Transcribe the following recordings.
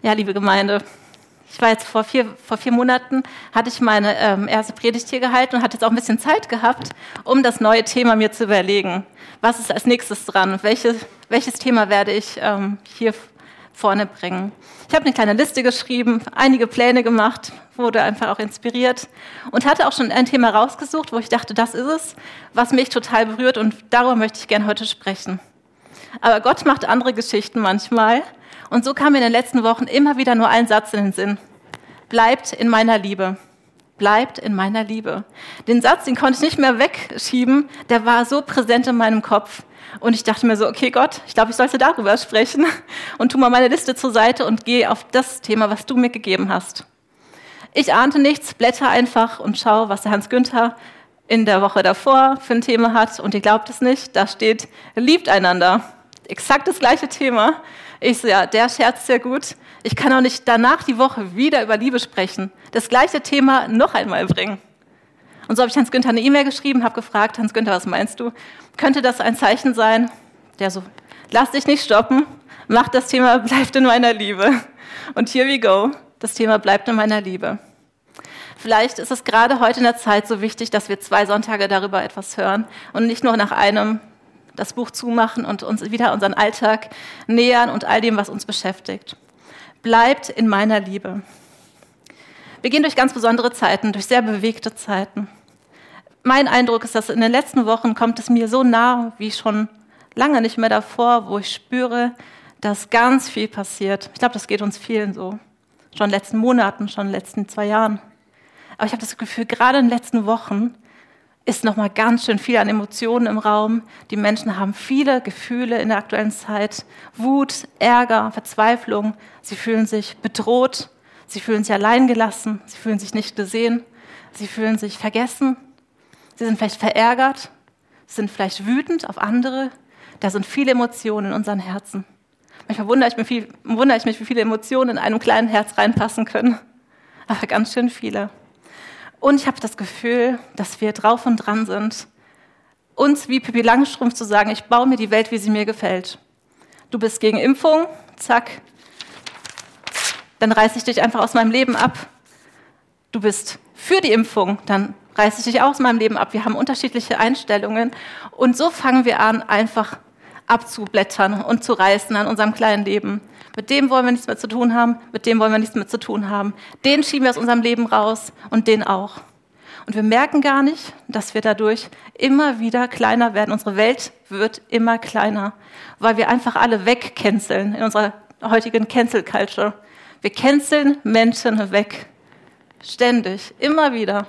Ja, liebe Gemeinde, ich war jetzt vor vier, vor vier Monaten, hatte ich meine ähm, erste Predigt hier gehalten und hatte jetzt auch ein bisschen Zeit gehabt, um das neue Thema mir zu überlegen. Was ist als nächstes dran? Welche, welches Thema werde ich ähm, hier vorne bringen? Ich habe eine kleine Liste geschrieben, einige Pläne gemacht, wurde einfach auch inspiriert und hatte auch schon ein Thema rausgesucht, wo ich dachte, das ist es, was mich total berührt und darüber möchte ich gerne heute sprechen. Aber Gott macht andere Geschichten manchmal und so kam mir in den letzten Wochen immer wieder nur ein Satz in den Sinn. Bleibt in meiner Liebe. Bleibt in meiner Liebe. Den Satz, den konnte ich nicht mehr wegschieben, der war so präsent in meinem Kopf. Und ich dachte mir so, okay Gott, ich glaube, ich sollte darüber sprechen und tu mal meine Liste zur Seite und gehe auf das Thema, was du mir gegeben hast. Ich ahnte nichts, blätter einfach und schau, was der Hans Günther in der Woche davor für ein Thema hat. Und ihr glaubt es nicht, da steht, liebt einander. Exakt das gleiche Thema. Ich so, ja, der Scherz ist ja gut. Ich kann auch nicht danach die Woche wieder über Liebe sprechen. Das gleiche Thema noch einmal bringen. Und so habe ich Hans Günther eine E-Mail geschrieben, habe gefragt, Hans Günther, was meinst du? Könnte das ein Zeichen sein? Der so, lass dich nicht stoppen, mach das Thema, bleibt in meiner Liebe. Und here we go, das Thema bleibt in meiner Liebe. Vielleicht ist es gerade heute in der Zeit so wichtig, dass wir zwei Sonntage darüber etwas hören und nicht nur nach einem das Buch zumachen und uns wieder unseren Alltag nähern und all dem, was uns beschäftigt. Bleibt in meiner Liebe. Wir gehen durch ganz besondere Zeiten, durch sehr bewegte Zeiten. Mein Eindruck ist, dass in den letzten Wochen kommt es mir so nah wie schon lange nicht mehr davor, wo ich spüre, dass ganz viel passiert. Ich glaube, das geht uns vielen so. Schon in den letzten Monaten, schon in den letzten zwei Jahren. Aber ich habe das Gefühl, gerade in den letzten Wochen ist noch mal ganz schön viel an Emotionen im Raum. Die Menschen haben viele Gefühle in der aktuellen Zeit: Wut, Ärger, Verzweiflung. Sie fühlen sich bedroht, sie fühlen sich alleingelassen, sie fühlen sich nicht gesehen, sie fühlen sich vergessen. Sie sind vielleicht verärgert, sind vielleicht wütend auf andere. Da sind viele Emotionen in unseren Herzen. Manchmal wundere ich, mich, wie viele Emotionen in einem kleinen Herz reinpassen können. Aber ganz schön viele. Und ich habe das Gefühl, dass wir drauf und dran sind, uns wie Pippi Langstrumpf zu sagen, ich baue mir die Welt, wie sie mir gefällt. Du bist gegen Impfung, zack, dann reiße ich dich einfach aus meinem Leben ab. Du bist für die Impfung, dann reiße ich dich auch aus meinem Leben ab. Wir haben unterschiedliche Einstellungen und so fangen wir an, einfach abzublättern und zu reißen an unserem kleinen Leben. Mit dem wollen wir nichts mehr zu tun haben, mit dem wollen wir nichts mehr zu tun haben. Den schieben wir aus unserem Leben raus und den auch. Und wir merken gar nicht, dass wir dadurch immer wieder kleiner werden. Unsere Welt wird immer kleiner, weil wir einfach alle wegcanceln in unserer heutigen Cancel Culture. Wir canceln Menschen weg. Ständig, immer wieder.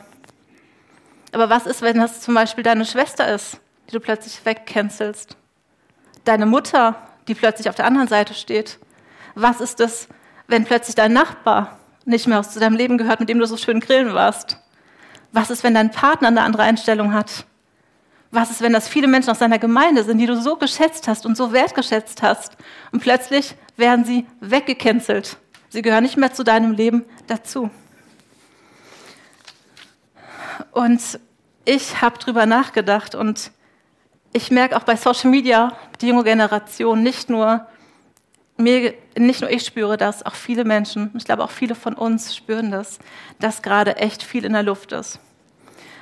Aber was ist, wenn das zum Beispiel deine Schwester ist, die du plötzlich wegcancelst? Deine Mutter, die plötzlich auf der anderen Seite steht? Was ist es, wenn plötzlich dein Nachbar nicht mehr zu deinem Leben gehört, mit dem du so schön grillen warst? Was ist, wenn dein Partner eine andere Einstellung hat? Was ist, wenn das viele Menschen aus deiner Gemeinde sind, die du so geschätzt hast und so wertgeschätzt hast und plötzlich werden sie weggecancelt? Sie gehören nicht mehr zu deinem Leben dazu. Und ich habe drüber nachgedacht und ich merke auch bei Social Media, die junge Generation nicht nur mir, nicht nur ich spüre das, auch viele Menschen, ich glaube auch viele von uns spüren das, dass gerade echt viel in der Luft ist.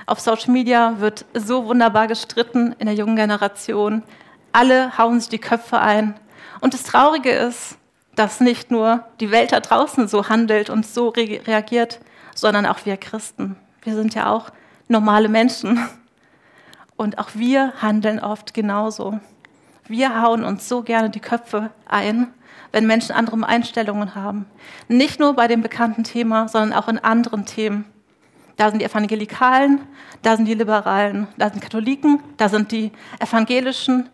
Auf Social Media wird so wunderbar gestritten in der jungen Generation. Alle hauen sich die Köpfe ein. Und das Traurige ist, dass nicht nur die Welt da draußen so handelt und so re reagiert, sondern auch wir Christen. Wir sind ja auch normale Menschen. Und auch wir handeln oft genauso. Wir hauen uns so gerne die Köpfe ein wenn Menschen andere Einstellungen haben. Nicht nur bei dem bekannten Thema, sondern auch in anderen Themen. Da sind die Evangelikalen, da sind die Liberalen, da sind Katholiken, da sind die Evangelischen.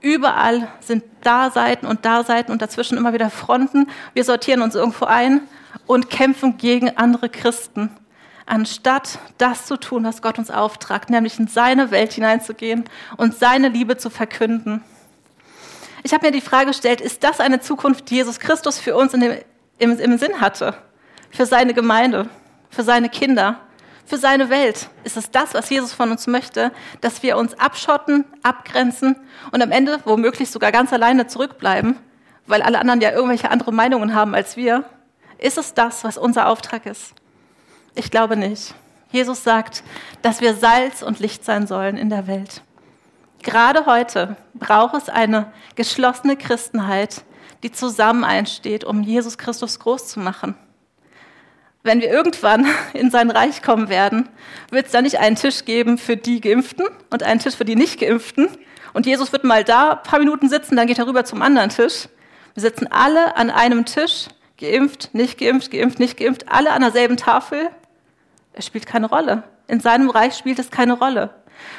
Überall sind da Seiten und da Seiten und dazwischen immer wieder Fronten. Wir sortieren uns irgendwo ein und kämpfen gegen andere Christen, anstatt das zu tun, was Gott uns auftragt, nämlich in seine Welt hineinzugehen und seine Liebe zu verkünden. Ich habe mir die Frage gestellt, ist das eine Zukunft, die Jesus Christus für uns dem, im, im Sinn hatte? Für seine Gemeinde, für seine Kinder, für seine Welt? Ist es das, was Jesus von uns möchte, dass wir uns abschotten, abgrenzen und am Ende womöglich sogar ganz alleine zurückbleiben, weil alle anderen ja irgendwelche andere Meinungen haben als wir? Ist es das, was unser Auftrag ist? Ich glaube nicht. Jesus sagt, dass wir Salz und Licht sein sollen in der Welt. Gerade heute braucht es eine geschlossene Christenheit, die zusammen einsteht, um Jesus Christus groß zu machen. Wenn wir irgendwann in sein Reich kommen werden, wird es da nicht einen Tisch geben für die Geimpften und einen Tisch für die Nicht-Geimpften. Und Jesus wird mal da ein paar Minuten sitzen, dann geht er rüber zum anderen Tisch. Wir sitzen alle an einem Tisch, geimpft, nicht geimpft, geimpft, nicht geimpft, alle an derselben Tafel. Es spielt keine Rolle. In seinem Reich spielt es keine Rolle.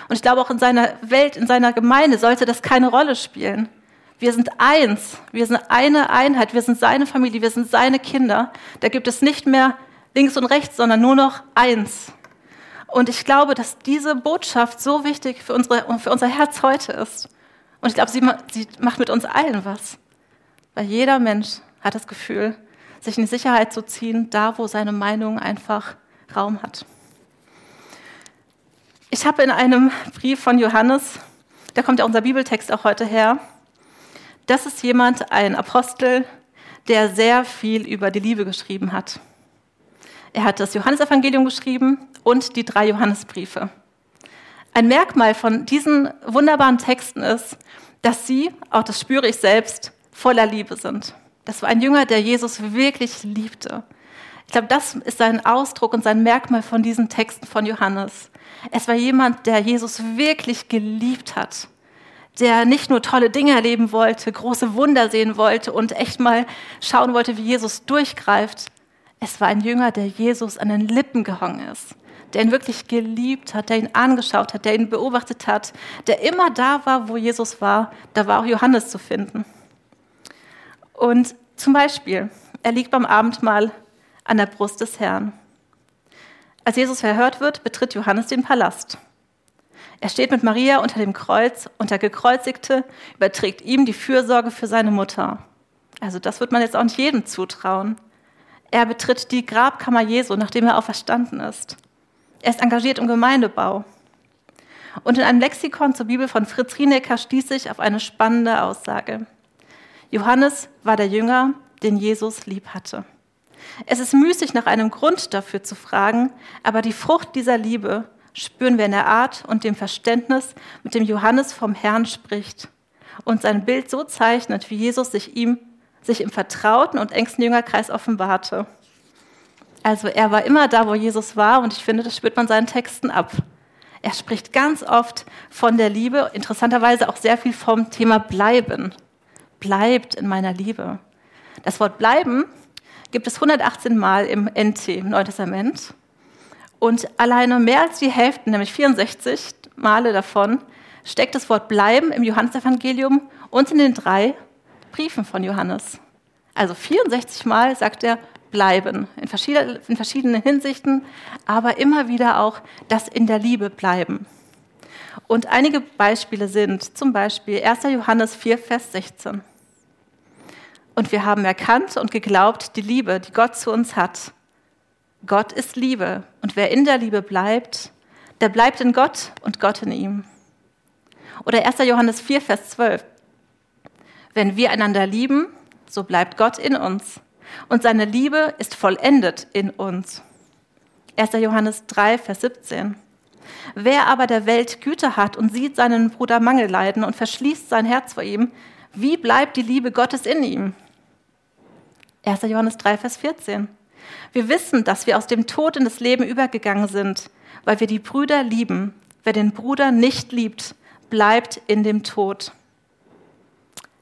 Und ich glaube, auch in seiner Welt, in seiner Gemeinde sollte das keine Rolle spielen. Wir sind eins, wir sind eine Einheit, wir sind seine Familie, wir sind seine Kinder. Da gibt es nicht mehr links und rechts, sondern nur noch eins. Und ich glaube, dass diese Botschaft so wichtig für, unsere, für unser Herz heute ist. Und ich glaube, sie, sie macht mit uns allen was. Weil jeder Mensch hat das Gefühl, sich in die Sicherheit zu ziehen, da wo seine Meinung einfach Raum hat. Ich habe in einem Brief von Johannes, da kommt ja unser Bibeltext auch heute her, das ist jemand, ein Apostel, der sehr viel über die Liebe geschrieben hat. Er hat das Johannesevangelium geschrieben und die drei Johannesbriefe. Ein Merkmal von diesen wunderbaren Texten ist, dass sie, auch das spüre ich selbst, voller Liebe sind. Das war ein Jünger, der Jesus wirklich liebte. Ich glaube, das ist sein Ausdruck und sein Merkmal von diesen Texten von Johannes. Es war jemand, der Jesus wirklich geliebt hat, der nicht nur tolle Dinge erleben wollte, große Wunder sehen wollte und echt mal schauen wollte, wie Jesus durchgreift. Es war ein Jünger, der Jesus an den Lippen gehangen ist, der ihn wirklich geliebt hat, der ihn angeschaut hat, der ihn beobachtet hat, der immer da war, wo Jesus war. Da war auch Johannes zu finden. Und zum Beispiel, er liegt beim Abendmahl an der Brust des Herrn. Als Jesus verhört wird, betritt Johannes den Palast. Er steht mit Maria unter dem Kreuz und der Gekreuzigte überträgt ihm die Fürsorge für seine Mutter. Also das wird man jetzt auch nicht jedem zutrauen. Er betritt die Grabkammer Jesu, nachdem er auferstanden ist. Er ist engagiert im Gemeindebau. Und in einem Lexikon zur Bibel von Fritz Rienecker stieß ich auf eine spannende Aussage. Johannes war der Jünger, den Jesus lieb hatte. Es ist müßig, nach einem Grund dafür zu fragen, aber die Frucht dieser Liebe spüren wir in der Art und dem Verständnis, mit dem Johannes vom Herrn spricht und sein Bild so zeichnet, wie Jesus sich ihm, sich im vertrauten und engsten Jüngerkreis offenbarte. Also er war immer da, wo Jesus war und ich finde, das spürt man seinen Texten ab. Er spricht ganz oft von der Liebe, interessanterweise auch sehr viel vom Thema Bleiben. Bleibt in meiner Liebe. Das Wort bleiben gibt es 118 Mal im NT, im Neuen Testament. Und alleine mehr als die Hälfte, nämlich 64 Male davon, steckt das Wort bleiben im Johannesevangelium und in den drei Briefen von Johannes. Also 64 Mal sagt er bleiben, in, verschiedenen, in verschiedenen Hinsichten, aber immer wieder auch das in der Liebe bleiben. Und einige Beispiele sind zum Beispiel 1. Johannes 4, Vers 16. Und wir haben erkannt und geglaubt die Liebe, die Gott zu uns hat. Gott ist Liebe und wer in der Liebe bleibt, der bleibt in Gott und Gott in ihm. Oder 1. Johannes 4, Vers 12. Wenn wir einander lieben, so bleibt Gott in uns und seine Liebe ist vollendet in uns. 1. Johannes 3, Vers 17. Wer aber der Welt Güte hat und sieht seinen Bruder Mangel leiden und verschließt sein Herz vor ihm, wie bleibt die Liebe Gottes in ihm? 1. Johannes 3, Vers 14. Wir wissen, dass wir aus dem Tod in das Leben übergegangen sind, weil wir die Brüder lieben. Wer den Bruder nicht liebt, bleibt in dem Tod.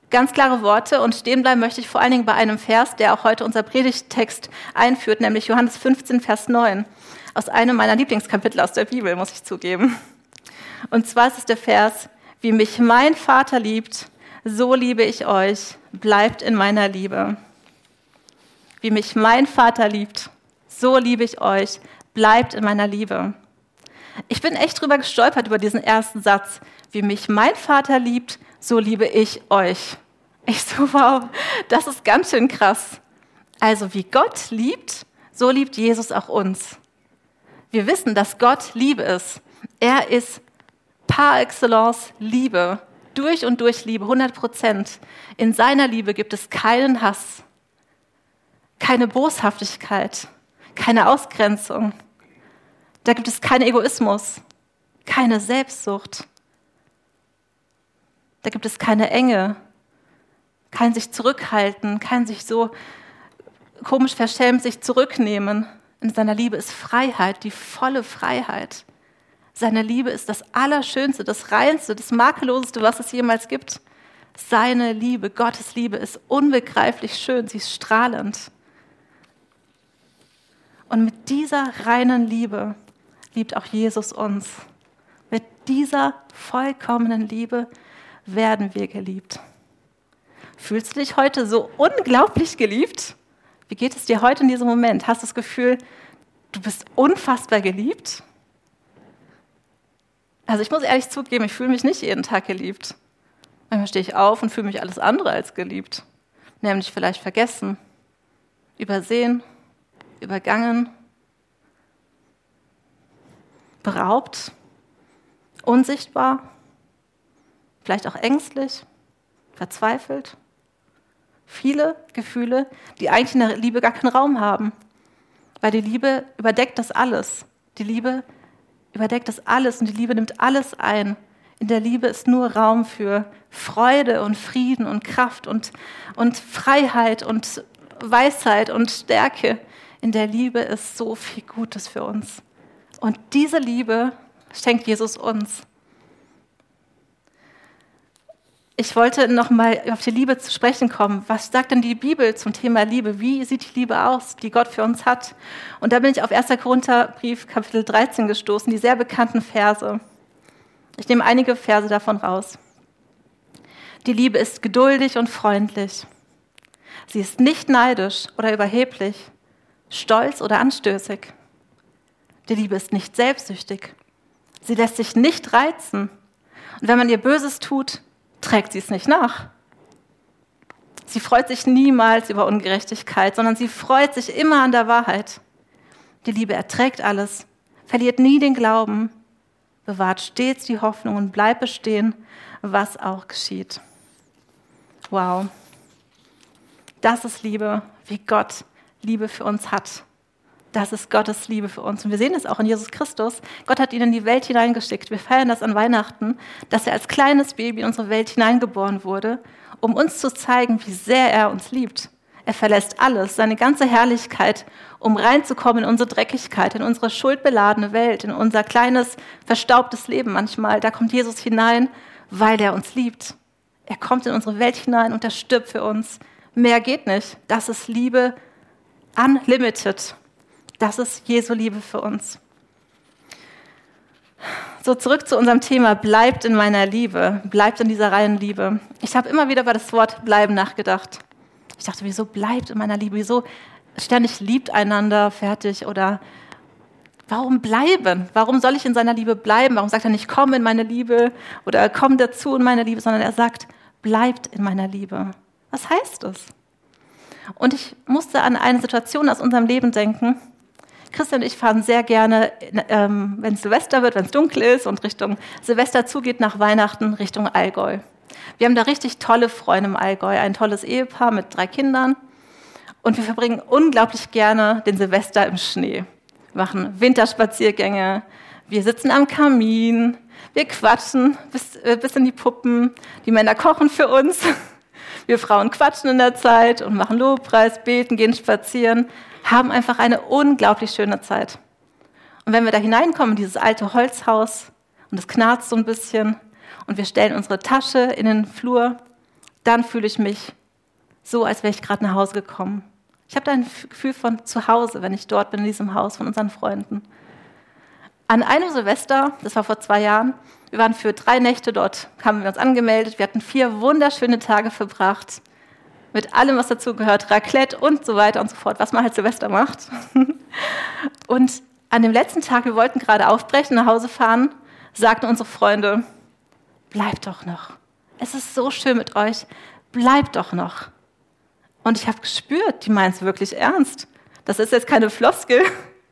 Ganz klare Worte und stehen bleiben möchte ich vor allen Dingen bei einem Vers, der auch heute unser Predigttext einführt, nämlich Johannes 15, Vers 9. Aus einem meiner Lieblingskapitel aus der Bibel, muss ich zugeben. Und zwar ist es der Vers, wie mich mein Vater liebt, so liebe ich euch, bleibt in meiner Liebe wie mich mein Vater liebt, so liebe ich euch, bleibt in meiner Liebe. Ich bin echt drüber gestolpert über diesen ersten Satz, wie mich mein Vater liebt, so liebe ich euch. Ich so, wow, das ist ganz schön krass. Also wie Gott liebt, so liebt Jesus auch uns. Wir wissen, dass Gott Liebe ist. Er ist par excellence Liebe, durch und durch Liebe, 100 Prozent. In seiner Liebe gibt es keinen Hass. Keine Boshaftigkeit, keine Ausgrenzung. Da gibt es keinen Egoismus, keine Selbstsucht. Da gibt es keine Enge, kein sich zurückhalten, kein sich so komisch verschämt sich zurücknehmen. In seiner Liebe ist Freiheit, die volle Freiheit. Seine Liebe ist das Allerschönste, das Reinste, das Makelloseste, was es jemals gibt. Seine Liebe, Gottes Liebe ist unbegreiflich schön, sie ist strahlend. Und mit dieser reinen Liebe liebt auch Jesus uns. Mit dieser vollkommenen Liebe werden wir geliebt. Fühlst du dich heute so unglaublich geliebt? Wie geht es dir heute in diesem Moment? Hast du das Gefühl, du bist unfassbar geliebt? Also ich muss ehrlich zugeben, ich fühle mich nicht jeden Tag geliebt. Manchmal stehe ich auf und fühle mich alles andere als geliebt. Nämlich vielleicht vergessen, übersehen, übergangen, beraubt, unsichtbar, vielleicht auch ängstlich, verzweifelt. Viele Gefühle, die eigentlich in der Liebe gar keinen Raum haben. Weil die Liebe überdeckt das alles. Die Liebe überdeckt das alles und die Liebe nimmt alles ein. In der Liebe ist nur Raum für Freude und Frieden und Kraft und, und Freiheit und Weisheit und Stärke. In der Liebe ist so viel Gutes für uns. Und diese Liebe schenkt Jesus uns. Ich wollte noch mal auf die Liebe zu sprechen kommen. Was sagt denn die Bibel zum Thema Liebe? Wie sieht die Liebe aus, die Gott für uns hat? Und da bin ich auf 1. Korintherbrief Kapitel 13 gestoßen, die sehr bekannten Verse. Ich nehme einige Verse davon raus. Die Liebe ist geduldig und freundlich. Sie ist nicht neidisch oder überheblich, stolz oder anstößig. Die Liebe ist nicht selbstsüchtig. Sie lässt sich nicht reizen. Und wenn man ihr Böses tut, trägt sie es nicht nach. Sie freut sich niemals über Ungerechtigkeit, sondern sie freut sich immer an der Wahrheit. Die Liebe erträgt alles, verliert nie den Glauben, bewahrt stets die Hoffnung und bleibt bestehen, was auch geschieht. Wow. Das ist Liebe, wie Gott Liebe für uns hat. Das ist Gottes Liebe für uns. Und wir sehen es auch in Jesus Christus. Gott hat ihn in die Welt hineingeschickt. Wir feiern das an Weihnachten, dass er als kleines Baby in unsere Welt hineingeboren wurde, um uns zu zeigen, wie sehr er uns liebt. Er verlässt alles, seine ganze Herrlichkeit, um reinzukommen in unsere Dreckigkeit, in unsere schuldbeladene Welt, in unser kleines, verstaubtes Leben manchmal. Da kommt Jesus hinein, weil er uns liebt. Er kommt in unsere Welt hinein und er stirbt für uns. Mehr geht nicht. Das ist Liebe unlimited. Das ist Jesu Liebe für uns. So, zurück zu unserem Thema, bleibt in meiner Liebe, bleibt in dieser reinen Liebe. Ich habe immer wieder über das Wort bleiben nachgedacht. Ich dachte, wieso bleibt in meiner Liebe? Wieso ständig liebt einander, fertig? Oder warum bleiben? Warum soll ich in seiner Liebe bleiben? Warum sagt er nicht, komm in meine Liebe oder komm dazu in meine Liebe, sondern er sagt, bleibt in meiner Liebe. Was heißt das? Und ich musste an eine Situation aus unserem Leben denken, Christian und ich fahren sehr gerne, ähm, wenn es Silvester wird, wenn es dunkel ist und Richtung Silvester zugeht, nach Weihnachten Richtung Allgäu. Wir haben da richtig tolle Freunde im Allgäu, ein tolles Ehepaar mit drei Kindern. Und wir verbringen unglaublich gerne den Silvester im Schnee. Wir machen Winterspaziergänge, wir sitzen am Kamin, wir quatschen bis, äh, bis in die Puppen, die Männer kochen für uns. Wir Frauen quatschen in der Zeit und machen Lobpreis, beten, gehen spazieren haben einfach eine unglaublich schöne Zeit. Und wenn wir da hineinkommen, in dieses alte Holzhaus, und es knarzt so ein bisschen, und wir stellen unsere Tasche in den Flur, dann fühle ich mich so, als wäre ich gerade nach Hause gekommen. Ich habe da ein Gefühl von zu Hause, wenn ich dort bin, in diesem Haus von unseren Freunden. An einem Silvester, das war vor zwei Jahren, wir waren für drei Nächte dort, haben wir uns angemeldet. Wir hatten vier wunderschöne Tage verbracht mit allem, was dazu gehört, Raclette und so weiter und so fort, was man halt Silvester macht. Und an dem letzten Tag, wir wollten gerade aufbrechen, nach Hause fahren, sagten unsere Freunde, bleibt doch noch. Es ist so schön mit euch, bleibt doch noch. Und ich habe gespürt, die meinen es wirklich ernst. Das ist jetzt keine Floskel,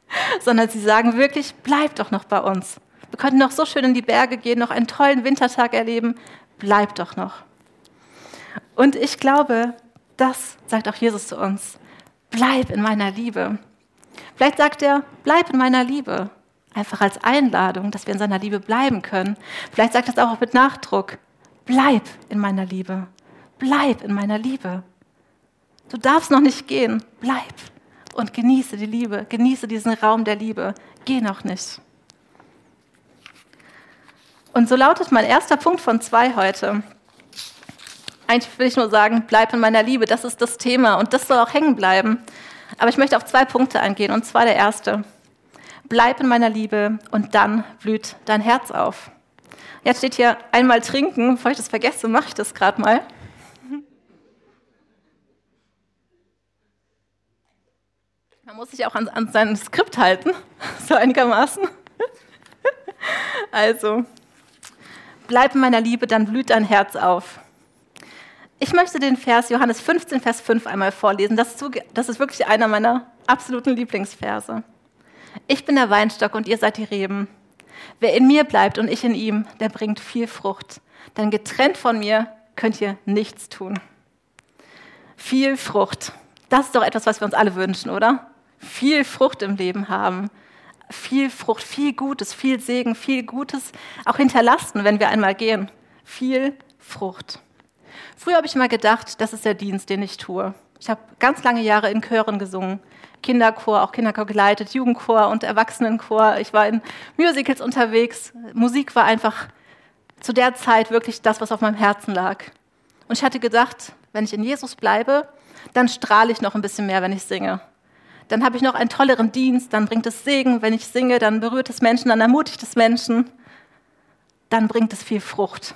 sondern sie sagen wirklich, bleibt doch noch bei uns. Wir könnten noch so schön in die Berge gehen, noch einen tollen Wintertag erleben, bleibt doch noch. Und ich glaube, das sagt auch Jesus zu uns. bleib in meiner Liebe. Vielleicht sagt er, bleib in meiner Liebe. Einfach als Einladung, dass wir in seiner Liebe bleiben können. Vielleicht sagt er es auch mit Nachdruck, bleib in meiner Liebe. Bleib in meiner Liebe. Du darfst noch nicht gehen, bleib und genieße die Liebe, genieße diesen Raum der Liebe. Geh noch nicht. Und so lautet mein erster Punkt von zwei heute. Eigentlich will ich nur sagen, bleib in meiner Liebe, das ist das Thema und das soll auch hängen bleiben. Aber ich möchte auf zwei Punkte eingehen und zwar der erste. Bleib in meiner Liebe und dann blüht dein Herz auf. Jetzt steht hier einmal trinken, bevor ich das vergesse, mache ich das gerade mal. Man muss sich auch an, an sein Skript halten, so einigermaßen. Also, bleib in meiner Liebe, dann blüht dein Herz auf. Ich möchte den Vers Johannes 15, Vers 5 einmal vorlesen. Das ist, das ist wirklich einer meiner absoluten Lieblingsverse. Ich bin der Weinstock und ihr seid die Reben. Wer in mir bleibt und ich in ihm, der bringt viel Frucht. Denn getrennt von mir könnt ihr nichts tun. Viel Frucht. Das ist doch etwas, was wir uns alle wünschen, oder? Viel Frucht im Leben haben. Viel Frucht, viel Gutes, viel Segen, viel Gutes auch hinterlassen, wenn wir einmal gehen. Viel Frucht. Früher habe ich immer gedacht, das ist der Dienst, den ich tue. Ich habe ganz lange Jahre in Chören gesungen. Kinderchor, auch Kinderchor geleitet, Jugendchor und Erwachsenenchor. Ich war in Musicals unterwegs. Musik war einfach zu der Zeit wirklich das, was auf meinem Herzen lag. Und ich hatte gedacht, wenn ich in Jesus bleibe, dann strahle ich noch ein bisschen mehr, wenn ich singe. Dann habe ich noch einen tolleren Dienst, dann bringt es Segen, wenn ich singe, dann berührt es Menschen, dann ermutigt es Menschen, dann bringt es viel Frucht.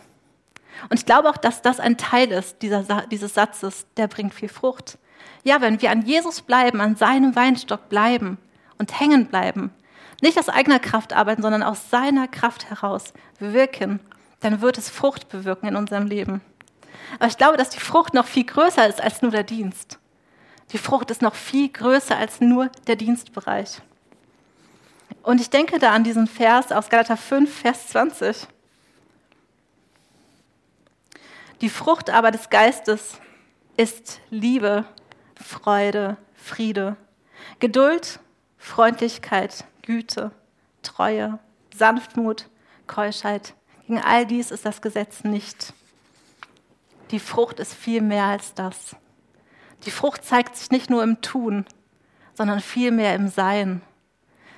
Und ich glaube auch, dass das ein Teil ist dieser, dieses Satzes, der bringt viel Frucht. Ja, wenn wir an Jesus bleiben, an seinem Weinstock bleiben und hängen bleiben, nicht aus eigener Kraft arbeiten, sondern aus seiner Kraft heraus wirken, dann wird es Frucht bewirken in unserem Leben. Aber ich glaube, dass die Frucht noch viel größer ist als nur der Dienst. Die Frucht ist noch viel größer als nur der Dienstbereich. Und ich denke da an diesen Vers aus Galater 5, Vers 20. Die Frucht aber des Geistes ist Liebe, Freude, Friede, Geduld, Freundlichkeit, Güte, Treue, Sanftmut, Keuschheit. Gegen all dies ist das Gesetz nicht. Die Frucht ist viel mehr als das. Die Frucht zeigt sich nicht nur im Tun, sondern vielmehr im Sein.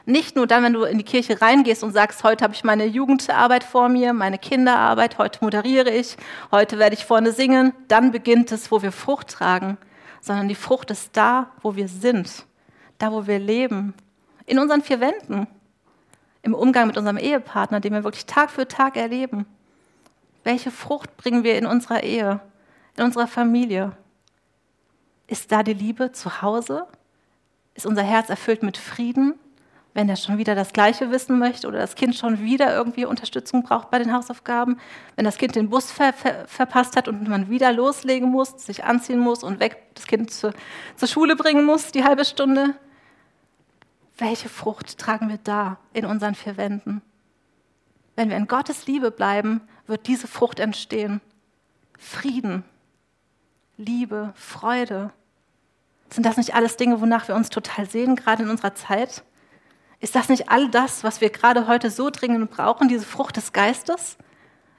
Nicht nur dann, wenn du in die Kirche reingehst und sagst, heute habe ich meine Jugendarbeit vor mir, meine Kinderarbeit, heute moderiere ich, heute werde ich vorne singen, dann beginnt es, wo wir Frucht tragen, sondern die Frucht ist da, wo wir sind, da, wo wir leben, in unseren vier Wänden, im Umgang mit unserem Ehepartner, den wir wirklich Tag für Tag erleben. Welche Frucht bringen wir in unserer Ehe, in unserer Familie? Ist da die Liebe zu Hause? Ist unser Herz erfüllt mit Frieden? wenn er schon wieder das Gleiche wissen möchte oder das Kind schon wieder irgendwie Unterstützung braucht bei den Hausaufgaben, wenn das Kind den Bus ver ver verpasst hat und man wieder loslegen muss, sich anziehen muss und weg das Kind zu, zur Schule bringen muss, die halbe Stunde. Welche Frucht tragen wir da in unseren vier Wänden? Wenn wir in Gottes Liebe bleiben, wird diese Frucht entstehen. Frieden, Liebe, Freude. Sind das nicht alles Dinge, wonach wir uns total sehen, gerade in unserer Zeit? Ist das nicht all das, was wir gerade heute so dringend brauchen, diese Frucht des Geistes?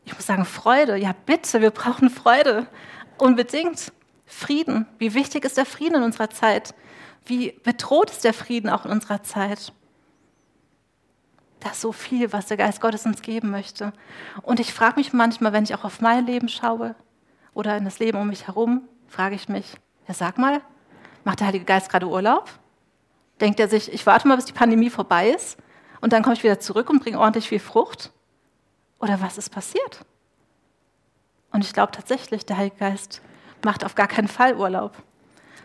Ich muss sagen, Freude. Ja, bitte, wir brauchen Freude. Unbedingt. Frieden. Wie wichtig ist der Frieden in unserer Zeit? Wie bedroht ist der Frieden auch in unserer Zeit? Da ist so viel, was der Geist Gottes uns geben möchte. Und ich frage mich manchmal, wenn ich auch auf mein Leben schaue oder in das Leben um mich herum, frage ich mich, ja sag mal, macht der Heilige Geist gerade Urlaub? denkt er sich, ich warte mal, bis die Pandemie vorbei ist und dann komme ich wieder zurück und bringe ordentlich viel Frucht? Oder was ist passiert? Und ich glaube tatsächlich, der Heilige Geist macht auf gar keinen Fall Urlaub.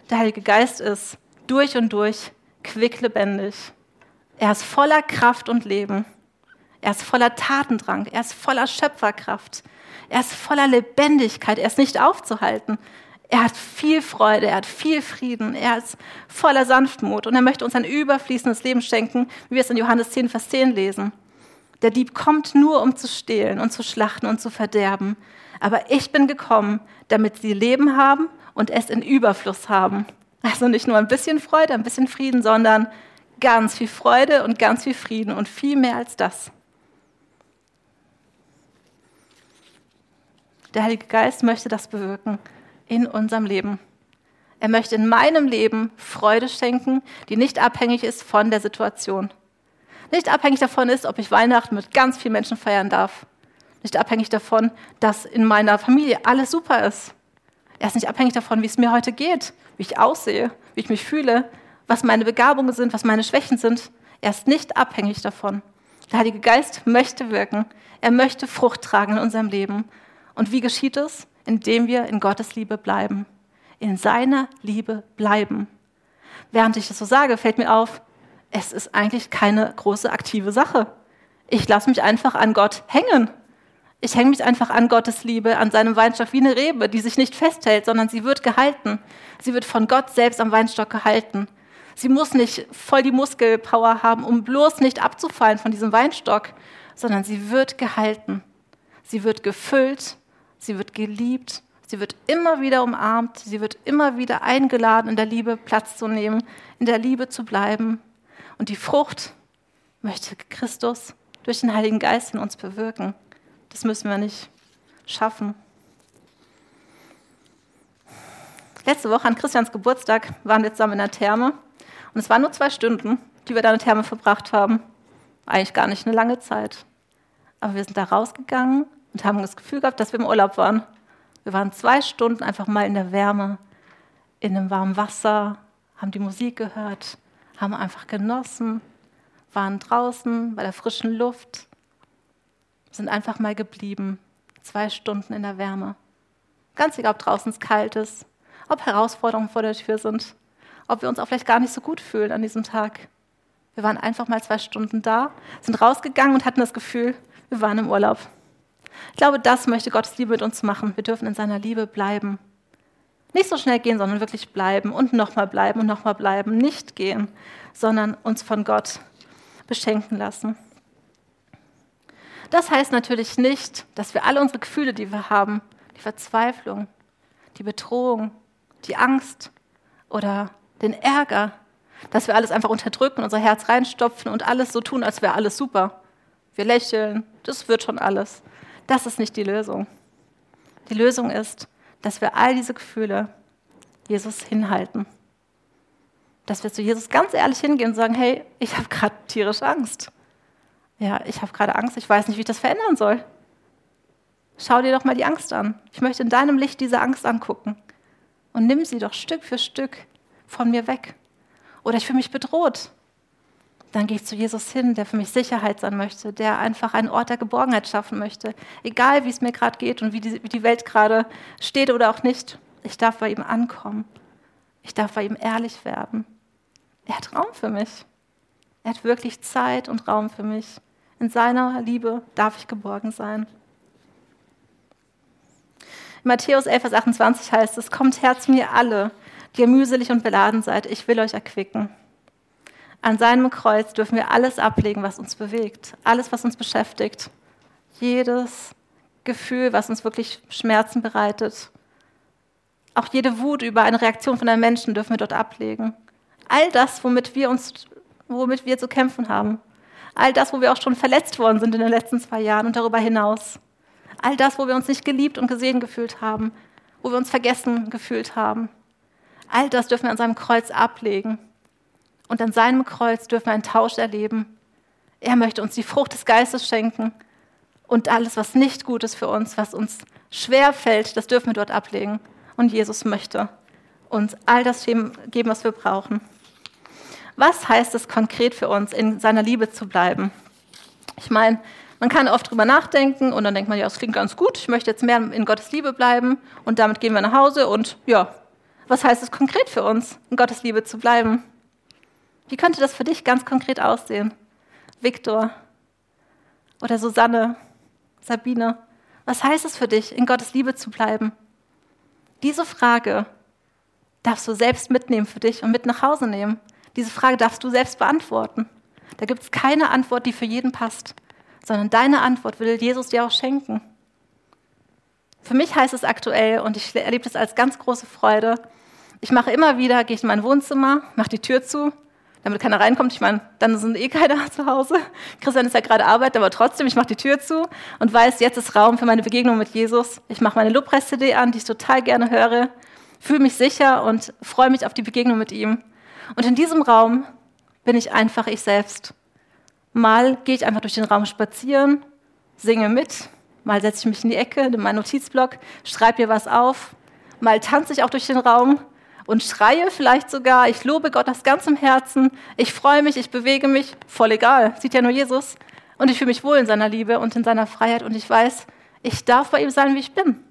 Der Heilige Geist ist durch und durch quicklebendig. Er ist voller Kraft und Leben. Er ist voller Tatendrang. Er ist voller Schöpferkraft. Er ist voller Lebendigkeit. Er ist nicht aufzuhalten. Er hat viel Freude, er hat viel Frieden, er ist voller Sanftmut und er möchte uns ein überfließendes Leben schenken, wie wir es in Johannes 10, Vers 10 lesen. Der Dieb kommt nur, um zu stehlen und zu schlachten und zu verderben. Aber ich bin gekommen, damit sie Leben haben und es in Überfluss haben. Also nicht nur ein bisschen Freude, ein bisschen Frieden, sondern ganz viel Freude und ganz viel Frieden und viel mehr als das. Der Heilige Geist möchte das bewirken in unserem Leben. Er möchte in meinem Leben Freude schenken, die nicht abhängig ist von der Situation. Nicht abhängig davon ist, ob ich Weihnachten mit ganz vielen Menschen feiern darf. Nicht abhängig davon, dass in meiner Familie alles super ist. Er ist nicht abhängig davon, wie es mir heute geht, wie ich aussehe, wie ich mich fühle, was meine Begabungen sind, was meine Schwächen sind. Er ist nicht abhängig davon. Der Heilige Geist möchte wirken. Er möchte Frucht tragen in unserem Leben. Und wie geschieht es? Indem wir in Gottes Liebe bleiben. In seiner Liebe bleiben. Während ich das so sage, fällt mir auf, es ist eigentlich keine große aktive Sache. Ich lasse mich einfach an Gott hängen. Ich hänge mich einfach an Gottes Liebe, an seinem Weinstock wie eine Rebe, die sich nicht festhält, sondern sie wird gehalten. Sie wird von Gott selbst am Weinstock gehalten. Sie muss nicht voll die Muskelpower haben, um bloß nicht abzufallen von diesem Weinstock, sondern sie wird gehalten. Sie wird gefüllt, sie wird geliebt, sie wird immer wieder umarmt, sie wird immer wieder eingeladen, in der Liebe Platz zu nehmen, in der Liebe zu bleiben. Und die Frucht möchte Christus durch den Heiligen Geist in uns bewirken. Das müssen wir nicht schaffen. Letzte Woche an Christians Geburtstag waren wir zusammen in der Therme und es waren nur zwei Stunden, die wir da in der Therme verbracht haben. Eigentlich gar nicht eine lange Zeit. Aber wir sind da rausgegangen und haben das Gefühl gehabt, dass wir im Urlaub waren. Wir waren zwei Stunden einfach mal in der Wärme, in dem warmen Wasser, haben die Musik gehört, haben einfach genossen, waren draußen bei der frischen Luft, sind einfach mal geblieben, zwei Stunden in der Wärme. Ganz egal, ob draußen es kalt ist, ob Herausforderungen vor der Tür sind, ob wir uns auch vielleicht gar nicht so gut fühlen an diesem Tag. Wir waren einfach mal zwei Stunden da, sind rausgegangen und hatten das Gefühl, wir waren im Urlaub. Ich glaube, das möchte Gottes Liebe mit uns machen. Wir dürfen in seiner Liebe bleiben. Nicht so schnell gehen, sondern wirklich bleiben und nochmal bleiben und nochmal bleiben. Nicht gehen, sondern uns von Gott beschenken lassen. Das heißt natürlich nicht, dass wir alle unsere Gefühle, die wir haben, die Verzweiflung, die Bedrohung, die Angst oder den Ärger, dass wir alles einfach unterdrücken, unser Herz reinstopfen und alles so tun, als wäre alles super. Wir lächeln, das wird schon alles. Das ist nicht die Lösung. Die Lösung ist, dass wir all diese Gefühle Jesus hinhalten. Dass wir zu Jesus ganz ehrlich hingehen und sagen, hey, ich habe gerade tierisch Angst. Ja, ich habe gerade Angst, ich weiß nicht, wie ich das verändern soll. Schau dir doch mal die Angst an. Ich möchte in deinem Licht diese Angst angucken. Und nimm sie doch Stück für Stück von mir weg. Oder ich fühle mich bedroht. Dann gehe ich zu Jesus hin, der für mich Sicherheit sein möchte, der einfach einen Ort der Geborgenheit schaffen möchte. Egal, wie es mir gerade geht und wie die, wie die Welt gerade steht oder auch nicht. Ich darf bei ihm ankommen. Ich darf bei ihm ehrlich werden. Er hat Raum für mich. Er hat wirklich Zeit und Raum für mich. In seiner Liebe darf ich geborgen sein. In Matthäus 11, Vers 28 heißt es, kommt her zu mir alle, die ihr mühselig und beladen seid, ich will euch erquicken. An seinem Kreuz dürfen wir alles ablegen, was uns bewegt, alles, was uns beschäftigt, jedes Gefühl, was uns wirklich Schmerzen bereitet. Auch jede Wut über eine Reaktion von einem Menschen dürfen wir dort ablegen. All das, womit wir uns, womit wir zu kämpfen haben. All das, wo wir auch schon verletzt worden sind in den letzten zwei Jahren und darüber hinaus. All das, wo wir uns nicht geliebt und gesehen gefühlt haben, wo wir uns vergessen gefühlt haben. All das dürfen wir an seinem Kreuz ablegen. Und an seinem Kreuz dürfen wir einen Tausch erleben. Er möchte uns die Frucht des Geistes schenken. Und alles, was nicht gut ist für uns, was uns schwer fällt, das dürfen wir dort ablegen. Und Jesus möchte uns all das geben, was wir brauchen. Was heißt es konkret für uns, in seiner Liebe zu bleiben? Ich meine, man kann oft drüber nachdenken und dann denkt man, ja, das klingt ganz gut, ich möchte jetzt mehr in Gottes Liebe bleiben und damit gehen wir nach Hause und ja, was heißt es konkret für uns, in Gottes Liebe zu bleiben? Wie könnte das für dich ganz konkret aussehen? Viktor oder Susanne, Sabine, was heißt es für dich, in Gottes Liebe zu bleiben? Diese Frage darfst du selbst mitnehmen für dich und mit nach Hause nehmen. Diese Frage darfst du selbst beantworten. Da gibt es keine Antwort, die für jeden passt, sondern deine Antwort will Jesus dir auch schenken. Für mich heißt es aktuell, und ich erlebe das als ganz große Freude, Ich mache immer wieder, gehe ich in mein Wohnzimmer, mache die Tür zu, damit keiner reinkommt. Ich meine, dann sind eh keiner zu Hause. Christian ist ja gerade Arbeit, aber trotzdem, ich mache die Tür zu und weiß, jetzt ist Raum für meine Begegnung mit Jesus. Ich mache meine Lobpreis-CD an, die ich total gerne höre, fühle mich sicher und freue mich auf die Begegnung mit ihm. Und in diesem Raum bin ich einfach ich selbst. Mal gehe ich einfach durch den Raum spazieren, singe mit, mal setze ich mich in die Ecke, in meinen Notizblock, schreibe mir was auf, mal tanze ich auch durch den Raum und schreie vielleicht sogar, ich lobe Gott aus ganzem Herzen, ich freue mich, ich bewege mich, voll egal, sieht ja nur Jesus. Und ich fühle mich wohl in seiner Liebe und in seiner Freiheit und ich weiß, ich darf bei ihm sein, wie ich bin.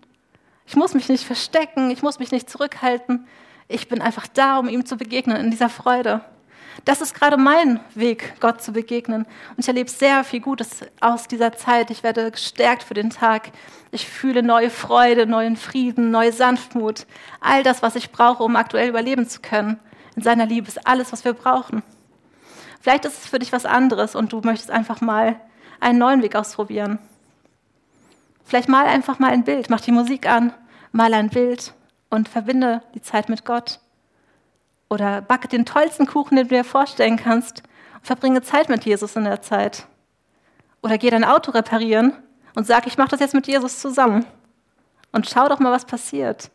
Ich muss mich nicht verstecken, ich muss mich nicht zurückhalten. Ich bin einfach da, um ihm zu begegnen in dieser Freude. Das ist gerade mein Weg, Gott zu begegnen. Und ich erlebe sehr viel Gutes aus dieser Zeit. Ich werde gestärkt für den Tag. Ich fühle neue Freude, neuen Frieden, neue Sanftmut. All das, was ich brauche, um aktuell überleben zu können. In seiner Liebe ist alles, was wir brauchen. Vielleicht ist es für dich was anderes und du möchtest einfach mal einen neuen Weg ausprobieren. Vielleicht mal einfach mal ein Bild, mach die Musik an, mal ein Bild und verbinde die Zeit mit Gott. Oder backe den tollsten Kuchen, den du dir vorstellen kannst und verbringe Zeit mit Jesus in der Zeit. Oder geh dein Auto reparieren und sag, ich mache das jetzt mit Jesus zusammen. Und schau doch mal, was passiert.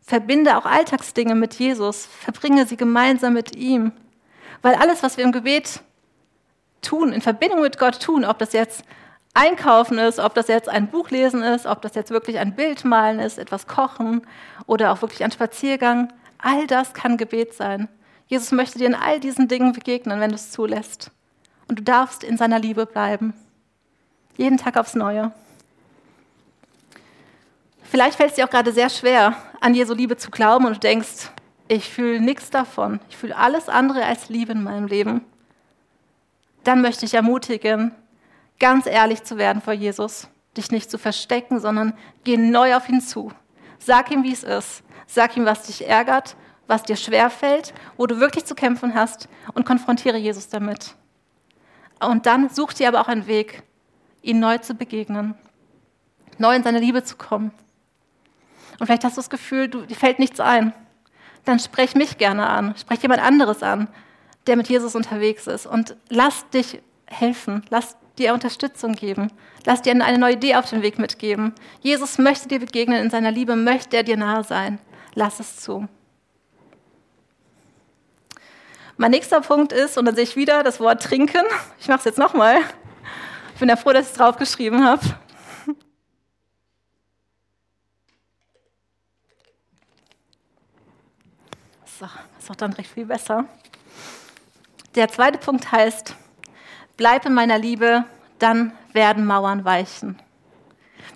Verbinde auch Alltagsdinge mit Jesus, verbringe sie gemeinsam mit ihm. Weil alles, was wir im Gebet tun, in Verbindung mit Gott tun, ob das jetzt Einkaufen ist, ob das jetzt ein Buch lesen ist, ob das jetzt wirklich ein Bild malen ist, etwas kochen oder auch wirklich ein Spaziergang, All das kann Gebet sein. Jesus möchte dir in all diesen Dingen begegnen, wenn du es zulässt. Und du darfst in seiner Liebe bleiben. Jeden Tag aufs Neue. Vielleicht fällt es dir auch gerade sehr schwer, an Jesu Liebe zu glauben und du denkst, ich fühle nichts davon. Ich fühle alles andere als Liebe in meinem Leben. Dann möchte ich ermutigen, ganz ehrlich zu werden vor Jesus. Dich nicht zu verstecken, sondern geh neu auf ihn zu. Sag ihm, wie es ist. Sag ihm, was dich ärgert, was dir schwerfällt, wo du wirklich zu kämpfen hast und konfrontiere Jesus damit. Und dann such dir aber auch einen Weg, ihm neu zu begegnen, neu in seine Liebe zu kommen. Und vielleicht hast du das Gefühl, du, dir fällt nichts ein. Dann sprech mich gerne an, sprech jemand anderes an, der mit Jesus unterwegs ist und lass dich helfen, lass dir Unterstützung geben. Lass dir eine neue Idee auf den Weg mitgeben. Jesus möchte dir begegnen in seiner Liebe, möchte er dir nahe sein. Lass es zu. Mein nächster Punkt ist, und dann sehe ich wieder das Wort trinken. Ich mache es jetzt nochmal. Ich bin ja froh, dass ich es draufgeschrieben habe. So, ist auch dann recht viel besser. Der zweite Punkt heißt, bleib in meiner Liebe, dann werden Mauern weichen.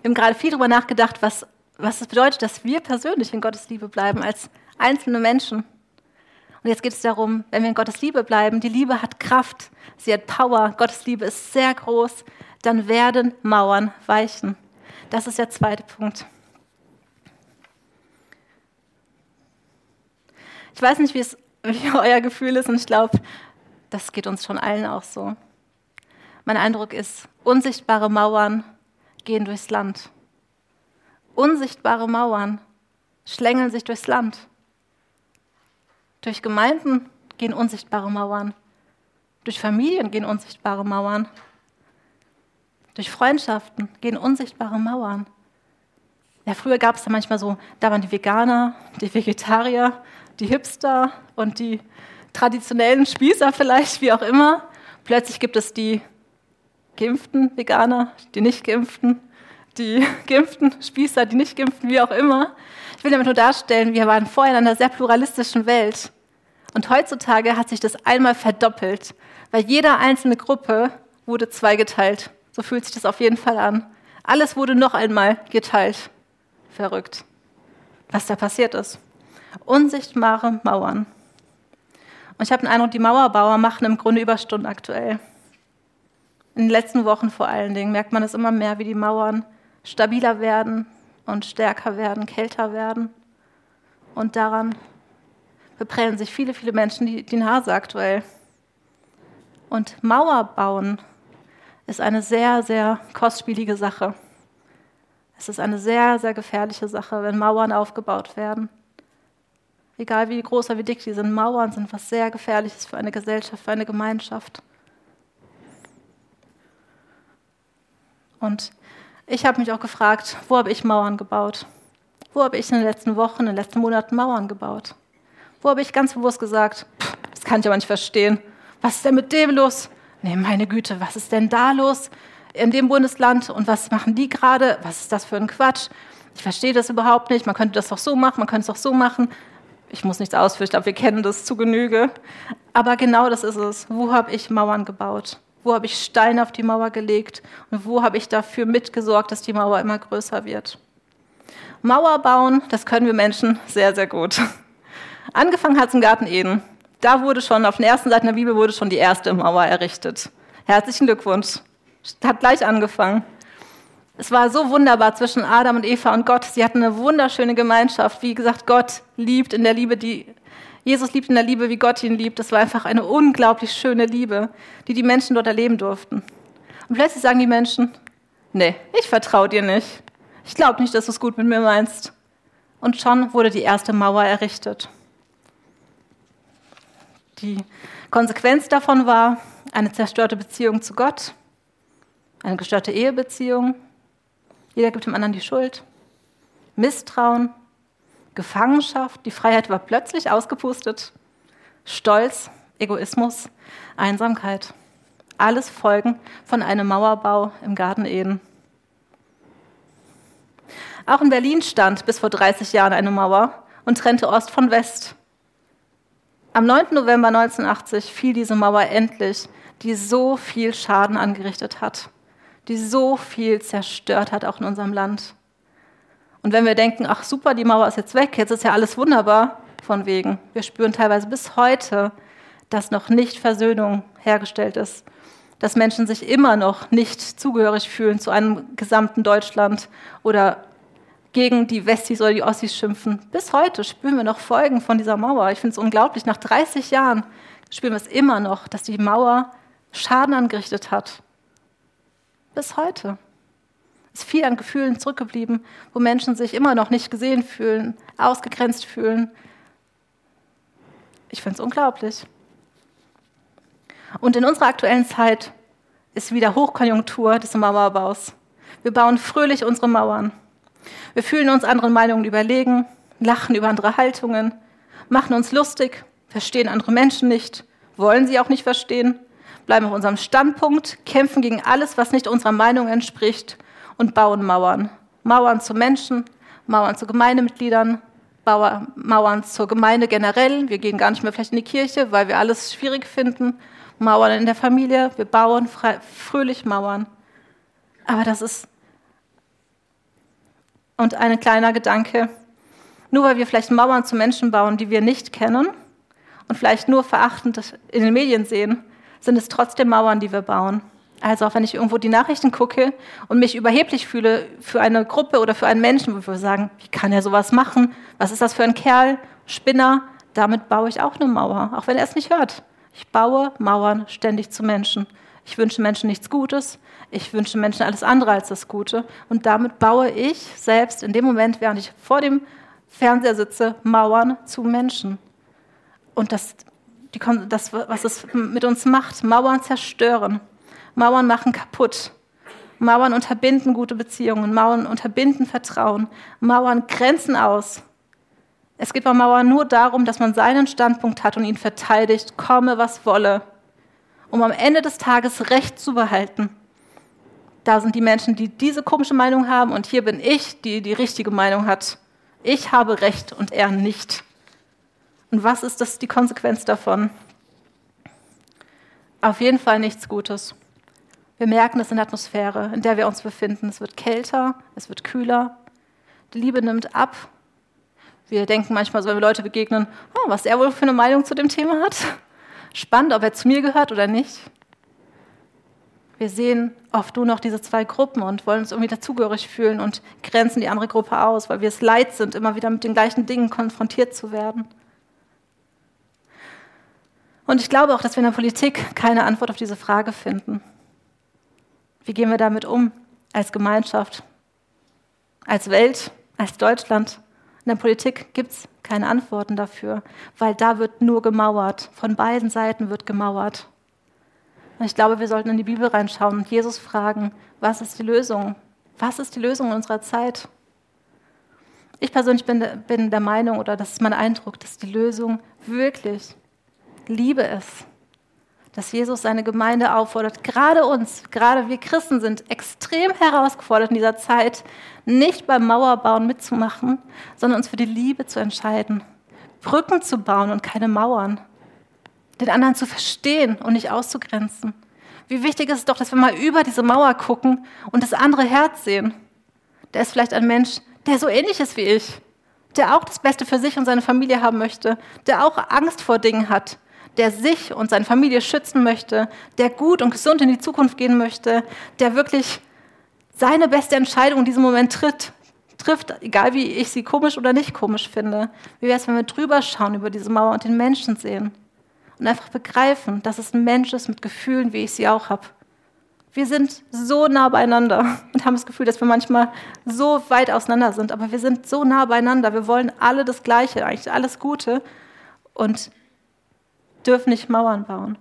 Wir haben gerade viel darüber nachgedacht, was, was es bedeutet, dass wir persönlich in Gottes Liebe bleiben, als einzelne Menschen. Und jetzt geht es darum, wenn wir in Gottes Liebe bleiben, die Liebe hat Kraft, sie hat Power, Gottes Liebe ist sehr groß, dann werden Mauern weichen. Das ist der zweite Punkt. Ich weiß nicht, wie, es, wie euer Gefühl ist und ich glaube, das geht uns schon allen auch so. Mein Eindruck ist, unsichtbare Mauern gehen durchs Land. Unsichtbare Mauern schlängeln sich durchs Land. Durch Gemeinden gehen unsichtbare Mauern. Durch Familien gehen unsichtbare Mauern. Durch Freundschaften gehen unsichtbare Mauern. Ja, früher gab es da manchmal so, da waren die Veganer, die Vegetarier, die Hipster und die traditionellen Spießer vielleicht, wie auch immer. Plötzlich gibt es die geimpften Veganer, die nicht geimpften, die geimpften Spießer, die nicht geimpften, wie auch immer. Ich will damit nur darstellen, wir waren vorher in einer sehr pluralistischen Welt. Und heutzutage hat sich das einmal verdoppelt, weil jede einzelne Gruppe wurde zweigeteilt. So fühlt sich das auf jeden Fall an. Alles wurde noch einmal geteilt. Verrückt, was da passiert ist. Unsichtbare Mauern. Und ich habe den Eindruck, die Mauerbauer machen im Grunde Überstunden aktuell. In den letzten Wochen vor allen Dingen merkt man es immer mehr, wie die Mauern stabiler werden und stärker werden, kälter werden. Und daran beprellen sich viele, viele Menschen die, die Nase aktuell. Und Mauer bauen ist eine sehr, sehr kostspielige Sache. Es ist eine sehr, sehr gefährliche Sache, wenn Mauern aufgebaut werden. Egal wie groß oder wie dick die sind, Mauern sind was sehr Gefährliches für eine Gesellschaft, für eine Gemeinschaft. Und ich habe mich auch gefragt, wo habe ich Mauern gebaut? Wo habe ich in den letzten Wochen, in den letzten Monaten Mauern gebaut? Wo habe ich ganz bewusst gesagt, das kann ich aber nicht verstehen. Was ist denn mit dem los? Nee, meine Güte, was ist denn da los in dem Bundesland und was machen die gerade? Was ist das für ein Quatsch? Ich verstehe das überhaupt nicht. Man könnte das doch so machen, man könnte es doch so machen. Ich muss nichts ausführen, ich glaube, wir kennen das zu Genüge. Aber genau das ist es. Wo habe ich Mauern gebaut? Wo habe ich Steine auf die Mauer gelegt? Und wo habe ich dafür mitgesorgt, dass die Mauer immer größer wird? Mauer bauen, das können wir Menschen sehr, sehr gut. Angefangen hat es im Garten Eden. Da wurde schon, auf den ersten Seiten der Bibel wurde schon die erste Mauer errichtet. Herzlichen Glückwunsch. Hat gleich angefangen. Es war so wunderbar zwischen Adam und Eva und Gott. Sie hatten eine wunderschöne Gemeinschaft. Wie gesagt, Gott liebt in der Liebe, die Jesus liebt in der Liebe, wie Gott ihn liebt. Das war einfach eine unglaublich schöne Liebe, die die Menschen dort erleben durften. Und plötzlich sagen die Menschen, nee, ich vertraue dir nicht. Ich glaube nicht, dass du es gut mit mir meinst. Und schon wurde die erste Mauer errichtet. Die Konsequenz davon war eine zerstörte Beziehung zu Gott, eine gestörte Ehebeziehung. Jeder gibt dem anderen die Schuld. Misstrauen, Gefangenschaft, die Freiheit war plötzlich ausgepustet, Stolz, Egoismus, Einsamkeit. Alles Folgen von einem Mauerbau im Garten Eden. Auch in Berlin stand bis vor 30 Jahren eine Mauer und trennte Ost von West. Am 9. November 1980 fiel diese Mauer endlich, die so viel Schaden angerichtet hat, die so viel zerstört hat, auch in unserem Land. Und wenn wir denken, ach super, die Mauer ist jetzt weg, jetzt ist ja alles wunderbar, von wegen. Wir spüren teilweise bis heute, dass noch nicht Versöhnung hergestellt ist, dass Menschen sich immer noch nicht zugehörig fühlen zu einem gesamten Deutschland oder gegen die Westis oder die Ossis schimpfen. Bis heute spüren wir noch Folgen von dieser Mauer. Ich finde es unglaublich. Nach 30 Jahren spüren wir es immer noch, dass die Mauer Schaden angerichtet hat. Bis heute ist viel an Gefühlen zurückgeblieben, wo Menschen sich immer noch nicht gesehen fühlen, ausgegrenzt fühlen. Ich finde es unglaublich. Und in unserer aktuellen Zeit ist wieder Hochkonjunktur des Mauerbaus. Wir bauen fröhlich unsere Mauern. Wir fühlen uns anderen Meinungen überlegen, lachen über andere Haltungen, machen uns lustig, verstehen andere Menschen nicht, wollen sie auch nicht verstehen, bleiben auf unserem Standpunkt, kämpfen gegen alles, was nicht unserer Meinung entspricht und bauen Mauern. Mauern zu Menschen, Mauern zu Gemeindemitgliedern, Mauern zur Gemeinde generell. Wir gehen gar nicht mehr vielleicht in die Kirche, weil wir alles schwierig finden. Mauern in der Familie, wir bauen fröhlich Mauern. Aber das ist. Und ein kleiner Gedanke. Nur weil wir vielleicht Mauern zu Menschen bauen, die wir nicht kennen und vielleicht nur verachtend in den Medien sehen, sind es trotzdem Mauern, die wir bauen. Also auch wenn ich irgendwo die Nachrichten gucke und mich überheblich fühle für eine Gruppe oder für einen Menschen, wo wir sagen, wie kann er sowas machen? Was ist das für ein Kerl? Spinner? Damit baue ich auch eine Mauer, auch wenn er es nicht hört. Ich baue Mauern ständig zu Menschen. Ich wünsche Menschen nichts Gutes. Ich wünsche Menschen alles andere als das Gute. Und damit baue ich selbst in dem Moment, während ich vor dem Fernseher sitze, Mauern zu Menschen. Und das, die, das was es mit uns macht, Mauern zerstören. Mauern machen kaputt. Mauern unterbinden gute Beziehungen. Mauern unterbinden Vertrauen. Mauern grenzen aus. Es geht bei Mauern nur darum, dass man seinen Standpunkt hat und ihn verteidigt, komme was wolle, um am Ende des Tages Recht zu behalten. Da sind die Menschen, die diese komische Meinung haben und hier bin ich, die die richtige Meinung hat. Ich habe Recht und er nicht. Und was ist das die Konsequenz davon? Auf jeden Fall nichts Gutes. Wir merken es in der Atmosphäre, in der wir uns befinden. Es wird kälter, es wird kühler. Die Liebe nimmt ab. Wir denken manchmal, so, wenn wir Leute begegnen, oh, was er wohl für eine Meinung zu dem Thema hat. Spannend, ob er zu mir gehört oder nicht. Wir sehen oft nur noch diese zwei Gruppen und wollen uns irgendwie dazugehörig fühlen und grenzen die andere Gruppe aus, weil wir es leid sind, immer wieder mit den gleichen Dingen konfrontiert zu werden. Und ich glaube auch, dass wir in der Politik keine Antwort auf diese Frage finden. Wie gehen wir damit um als Gemeinschaft, als Welt, als Deutschland, In der Politik gibt es keine Antworten dafür, weil da wird nur gemauert. Von beiden Seiten wird gemauert. Und ich glaube, wir sollten in die Bibel reinschauen und Jesus fragen, was ist die Lösung? Was ist die Lösung in unserer Zeit? Ich persönlich bin, bin der Meinung, oder das ist mein Eindruck, dass die Lösung wirklich Liebe ist dass Jesus seine Gemeinde auffordert, gerade uns, gerade wir Christen sind extrem herausgefordert in dieser Zeit, nicht beim Mauerbauen mitzumachen, sondern uns für die Liebe zu entscheiden, Brücken zu bauen und keine Mauern, den anderen zu verstehen und nicht auszugrenzen. Wie wichtig ist es doch, dass wir mal über diese Mauer gucken und das andere Herz sehen. Der ist vielleicht ein Mensch, der so ähnlich ist wie ich, der auch das Beste für sich und seine Familie haben möchte, der auch Angst vor Dingen hat, der sich und seine Familie schützen möchte, der gut und gesund in die Zukunft gehen möchte, der wirklich seine beste Entscheidung in diesem Moment tritt, trifft, egal wie ich sie komisch oder nicht komisch finde. Wie wäre es, wenn wir drüber schauen über diese Mauer und den Menschen sehen und einfach begreifen, dass es ein Mensch ist mit Gefühlen, wie ich sie auch habe. Wir sind so nah beieinander und haben das Gefühl, dass wir manchmal so weit auseinander sind, aber wir sind so nah beieinander. Wir wollen alle das Gleiche, eigentlich alles Gute. Und dürfen nicht Mauern bauen.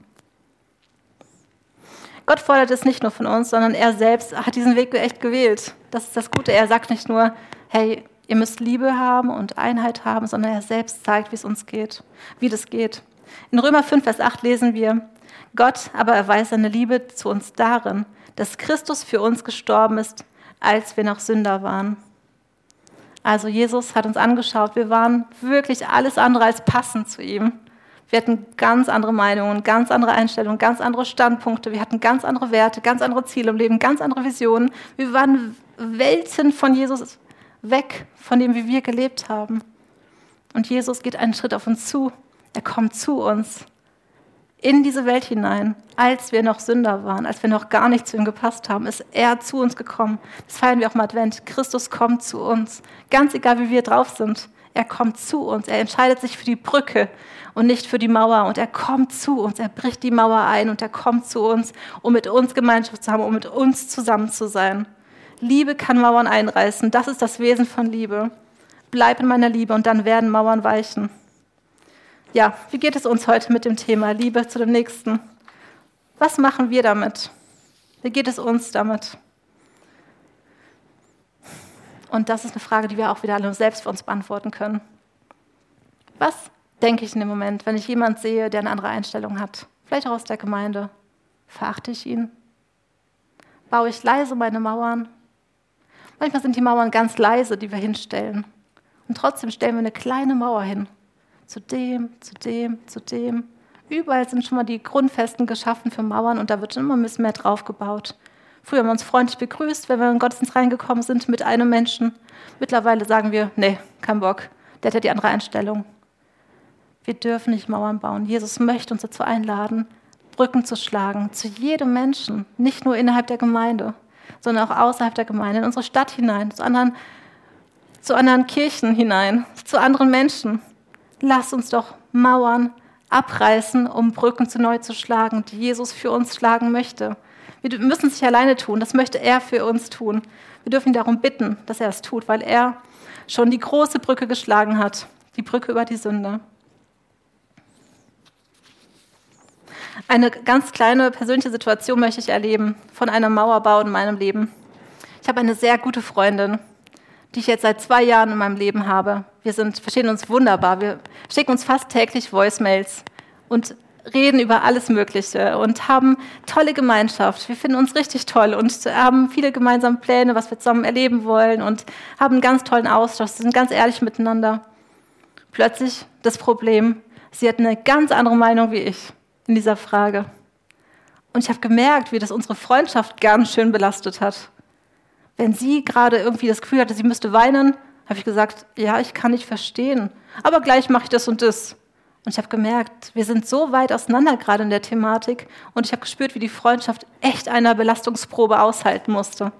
Gott fordert es nicht nur von uns, sondern er selbst hat diesen Weg echt gewählt. Das ist das Gute. Er sagt nicht nur, hey, ihr müsst Liebe haben und Einheit haben, sondern er selbst zeigt, wie es uns geht, wie das geht. In Römer 5, Vers 8 lesen wir, Gott aber erweist seine Liebe zu uns darin, dass Christus für uns gestorben ist, als wir noch Sünder waren. Also Jesus hat uns angeschaut, wir waren wirklich alles andere als passend zu ihm. Wir hatten ganz andere Meinungen, ganz andere Einstellungen, ganz andere Standpunkte. Wir hatten ganz andere Werte, ganz andere Ziele im Leben, ganz andere Visionen. Wir waren Welten von Jesus weg, von dem, wie wir gelebt haben. Und Jesus geht einen Schritt auf uns zu. Er kommt zu uns in diese Welt hinein, als wir noch Sünder waren, als wir noch gar nicht zu ihm gepasst haben, ist er zu uns gekommen. Das feiern wir auch im Advent. Christus kommt zu uns. Ganz egal, wie wir drauf sind. Er kommt zu uns. Er entscheidet sich für die Brücke und nicht für die Mauer. Und er kommt zu uns. Er bricht die Mauer ein und er kommt zu uns, um mit uns Gemeinschaft zu haben, um mit uns zusammen zu sein. Liebe kann Mauern einreißen. Das ist das Wesen von Liebe. Bleib in meiner Liebe und dann werden Mauern weichen. Ja, wie geht es uns heute mit dem Thema Liebe zu dem Nächsten? Was machen wir damit? Wie geht es uns damit? Und das ist eine Frage, die wir auch wieder alle selbst für uns beantworten können. Was denke ich in dem Moment, wenn ich jemanden sehe, der eine andere Einstellung hat? Vielleicht auch aus der Gemeinde. Verachte ich ihn? Baue ich leise meine Mauern? Manchmal sind die Mauern ganz leise, die wir hinstellen. Und trotzdem stellen wir eine kleine Mauer hin. Zu dem, zu dem, zu dem. Überall sind schon mal die Grundfesten geschaffen für Mauern und da wird immer ein bisschen mehr drauf gebaut. Früher haben wir uns freundlich begrüßt, wenn wir in Gottesdienst reingekommen sind mit einem Menschen. Mittlerweile sagen wir, nee, kein Bock, der hat ja die andere Einstellung. Wir dürfen nicht Mauern bauen. Jesus möchte uns dazu einladen, Brücken zu schlagen zu jedem Menschen, nicht nur innerhalb der Gemeinde, sondern auch außerhalb der Gemeinde, in unsere Stadt hinein, zu anderen, zu anderen Kirchen hinein, zu anderen Menschen. Lass uns doch Mauern abreißen, um Brücken zu neu zu schlagen, die Jesus für uns schlagen möchte. Wir müssen es nicht alleine tun, das möchte er für uns tun. Wir dürfen ihn darum bitten, dass er es tut, weil er schon die große Brücke geschlagen hat, die Brücke über die Sünde. Eine ganz kleine persönliche Situation möchte ich erleben von einem Mauerbau in meinem Leben. Ich habe eine sehr gute Freundin, die ich jetzt seit zwei Jahren in meinem Leben habe. Wir sind, verstehen uns wunderbar. Wir schicken uns fast täglich Voicemails. Und reden über alles Mögliche und haben tolle Gemeinschaft. Wir finden uns richtig toll und haben viele gemeinsame Pläne, was wir zusammen erleben wollen und haben einen ganz tollen Austausch, sind ganz ehrlich miteinander. Plötzlich das Problem, sie hat eine ganz andere Meinung wie ich in dieser Frage. Und ich habe gemerkt, wie das unsere Freundschaft ganz schön belastet hat. Wenn sie gerade irgendwie das Gefühl hatte, sie müsste weinen, habe ich gesagt, ja, ich kann nicht verstehen, aber gleich mache ich das und das. Und ich habe gemerkt, wir sind so weit auseinander gerade in der Thematik und ich habe gespürt, wie die Freundschaft echt einer Belastungsprobe aushalten musste.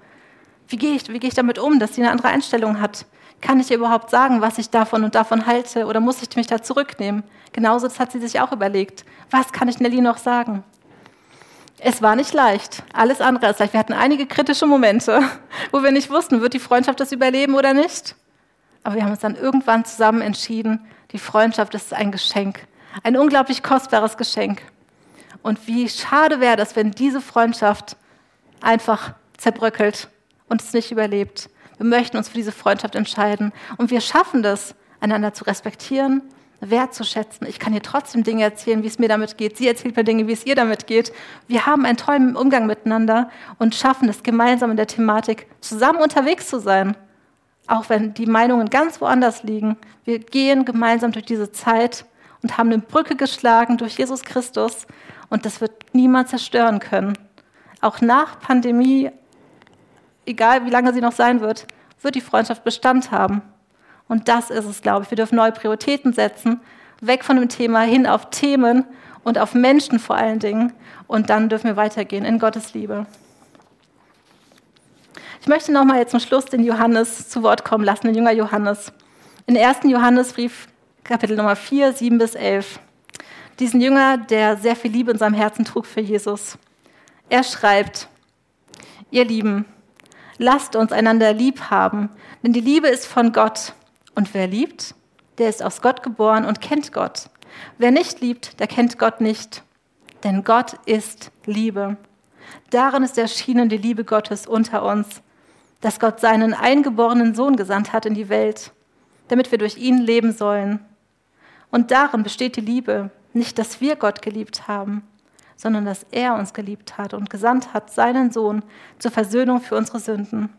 Wie gehe ich, wie ich damit um, dass sie eine andere Einstellung hat? Kann ich ihr überhaupt sagen, was ich davon und davon halte oder muss ich mich da zurücknehmen? Genauso das hat sie sich auch überlegt. Was kann ich Nelly noch sagen? Es war nicht leicht. Alles andere als leicht. Wir hatten einige kritische Momente, wo wir nicht wussten, wird die Freundschaft das überleben oder nicht. aber wir haben uns dann irgendwann zusammen entschieden, die Freundschaft ist ein Geschenk, ein unglaublich kostbares Geschenk. Und wie schade wäre das, wenn diese Freundschaft einfach zerbröckelt und es nicht überlebt. Wir möchten uns für diese Freundschaft entscheiden und wir schaffen das, einander zu respektieren, wertzuschätzen. Ich kann ihr trotzdem Dinge erzählen, wie es mir damit geht. Sie erzählt mir Dinge, wie es ihr damit geht. Wir haben einen tollen Umgang miteinander und schaffen es gemeinsam in der Thematik, zusammen unterwegs zu sein. Auch wenn die Meinungen ganz woanders liegen. Wir gehen gemeinsam durch diese Zeit und haben eine Brücke geschlagen durch Jesus Christus und das wird niemand zerstören können. Auch nach Pandemie, egal wie lange sie noch sein wird, wird die Freundschaft Bestand haben. Und das ist es, glaube ich. Wir dürfen neue Prioritäten setzen, weg von dem Thema hin auf Themen und auf Menschen vor allen Dingen. Und dann dürfen wir weitergehen in Gottes Liebe. Ich möchte nochmal jetzt zum Schluss den Johannes zu Wort kommen lassen, den Jünger Johannes. In 1. Johannesbrief, Kapitel Nummer 4, 7 bis 11. Diesen Jünger, der sehr viel Liebe in seinem Herzen trug für Jesus. Er schreibt, ihr Lieben, lasst uns einander lieb haben, denn die Liebe ist von Gott. Und wer liebt, der ist aus Gott geboren und kennt Gott. Wer nicht liebt, der kennt Gott nicht. Denn Gott ist Liebe. Darin ist erschienen die Liebe Gottes unter uns, dass Gott seinen eingeborenen Sohn gesandt hat in die Welt, damit wir durch ihn leben sollen. Und darin besteht die Liebe, nicht, dass wir Gott geliebt haben, sondern dass er uns geliebt hat und gesandt hat seinen Sohn zur Versöhnung für unsere Sünden.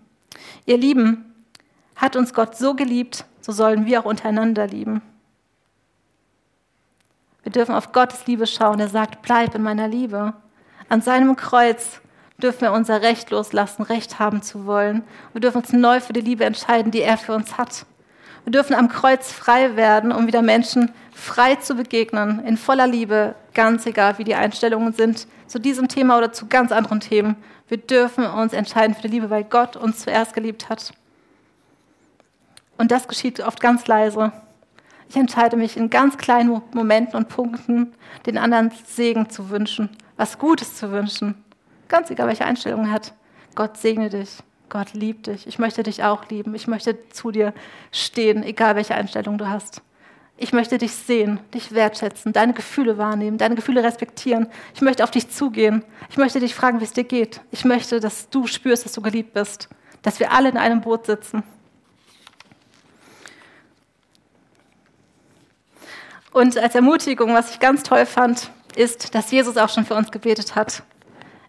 Ihr Lieben, hat uns Gott so geliebt, so sollen wir auch untereinander lieben. Wir dürfen auf Gottes Liebe schauen. Er sagt, bleib in meiner Liebe. An seinem Kreuz dürfen wir unser Recht loslassen, Recht haben zu wollen. Wir dürfen uns neu für die Liebe entscheiden, die er für uns hat. Wir dürfen am Kreuz frei werden, um wieder Menschen frei zu begegnen, in voller Liebe, ganz egal, wie die Einstellungen sind, zu diesem Thema oder zu ganz anderen Themen. Wir dürfen uns entscheiden für die Liebe, weil Gott uns zuerst geliebt hat. Und das geschieht oft ganz leise. Ich entscheide mich in ganz kleinen Momenten und Punkten, den anderen Segen zu wünschen, was Gutes zu wünschen. Ganz egal, welche Einstellung er hat. Gott segne dich. Gott liebt dich. Ich möchte dich auch lieben. Ich möchte zu dir stehen, egal welche Einstellung du hast. Ich möchte dich sehen, dich wertschätzen, deine Gefühle wahrnehmen, deine Gefühle respektieren. Ich möchte auf dich zugehen. Ich möchte dich fragen, wie es dir geht. Ich möchte, dass du spürst, dass du geliebt bist, dass wir alle in einem Boot sitzen. Und als Ermutigung, was ich ganz toll fand, ist, dass Jesus auch schon für uns gebetet hat.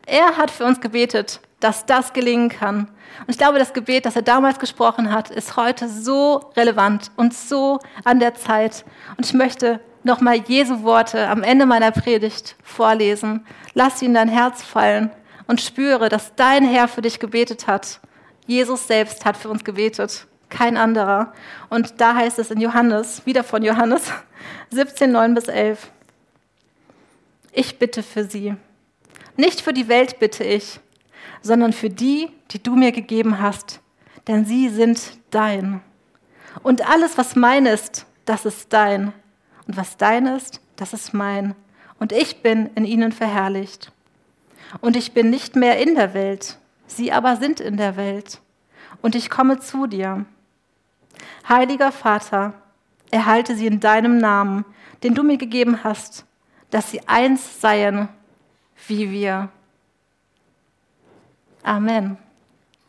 Er hat für uns gebetet, dass das gelingen kann. Und ich glaube, das Gebet, das er damals gesprochen hat, ist heute so relevant und so an der Zeit. Und ich möchte nochmal Jesu Worte am Ende meiner Predigt vorlesen. Lass sie in dein Herz fallen und spüre, dass dein Herr für dich gebetet hat. Jesus selbst hat für uns gebetet kein anderer. Und da heißt es in Johannes, wieder von Johannes 17, 9 bis 11. Ich bitte für sie. Nicht für die Welt bitte ich, sondern für die, die du mir gegeben hast, denn sie sind dein. Und alles, was mein ist, das ist dein. Und was dein ist, das ist mein. Und ich bin in ihnen verherrlicht. Und ich bin nicht mehr in der Welt, sie aber sind in der Welt. Und ich komme zu dir. Heiliger Vater, erhalte sie in deinem Namen, den du mir gegeben hast, dass sie eins seien wie wir. Amen.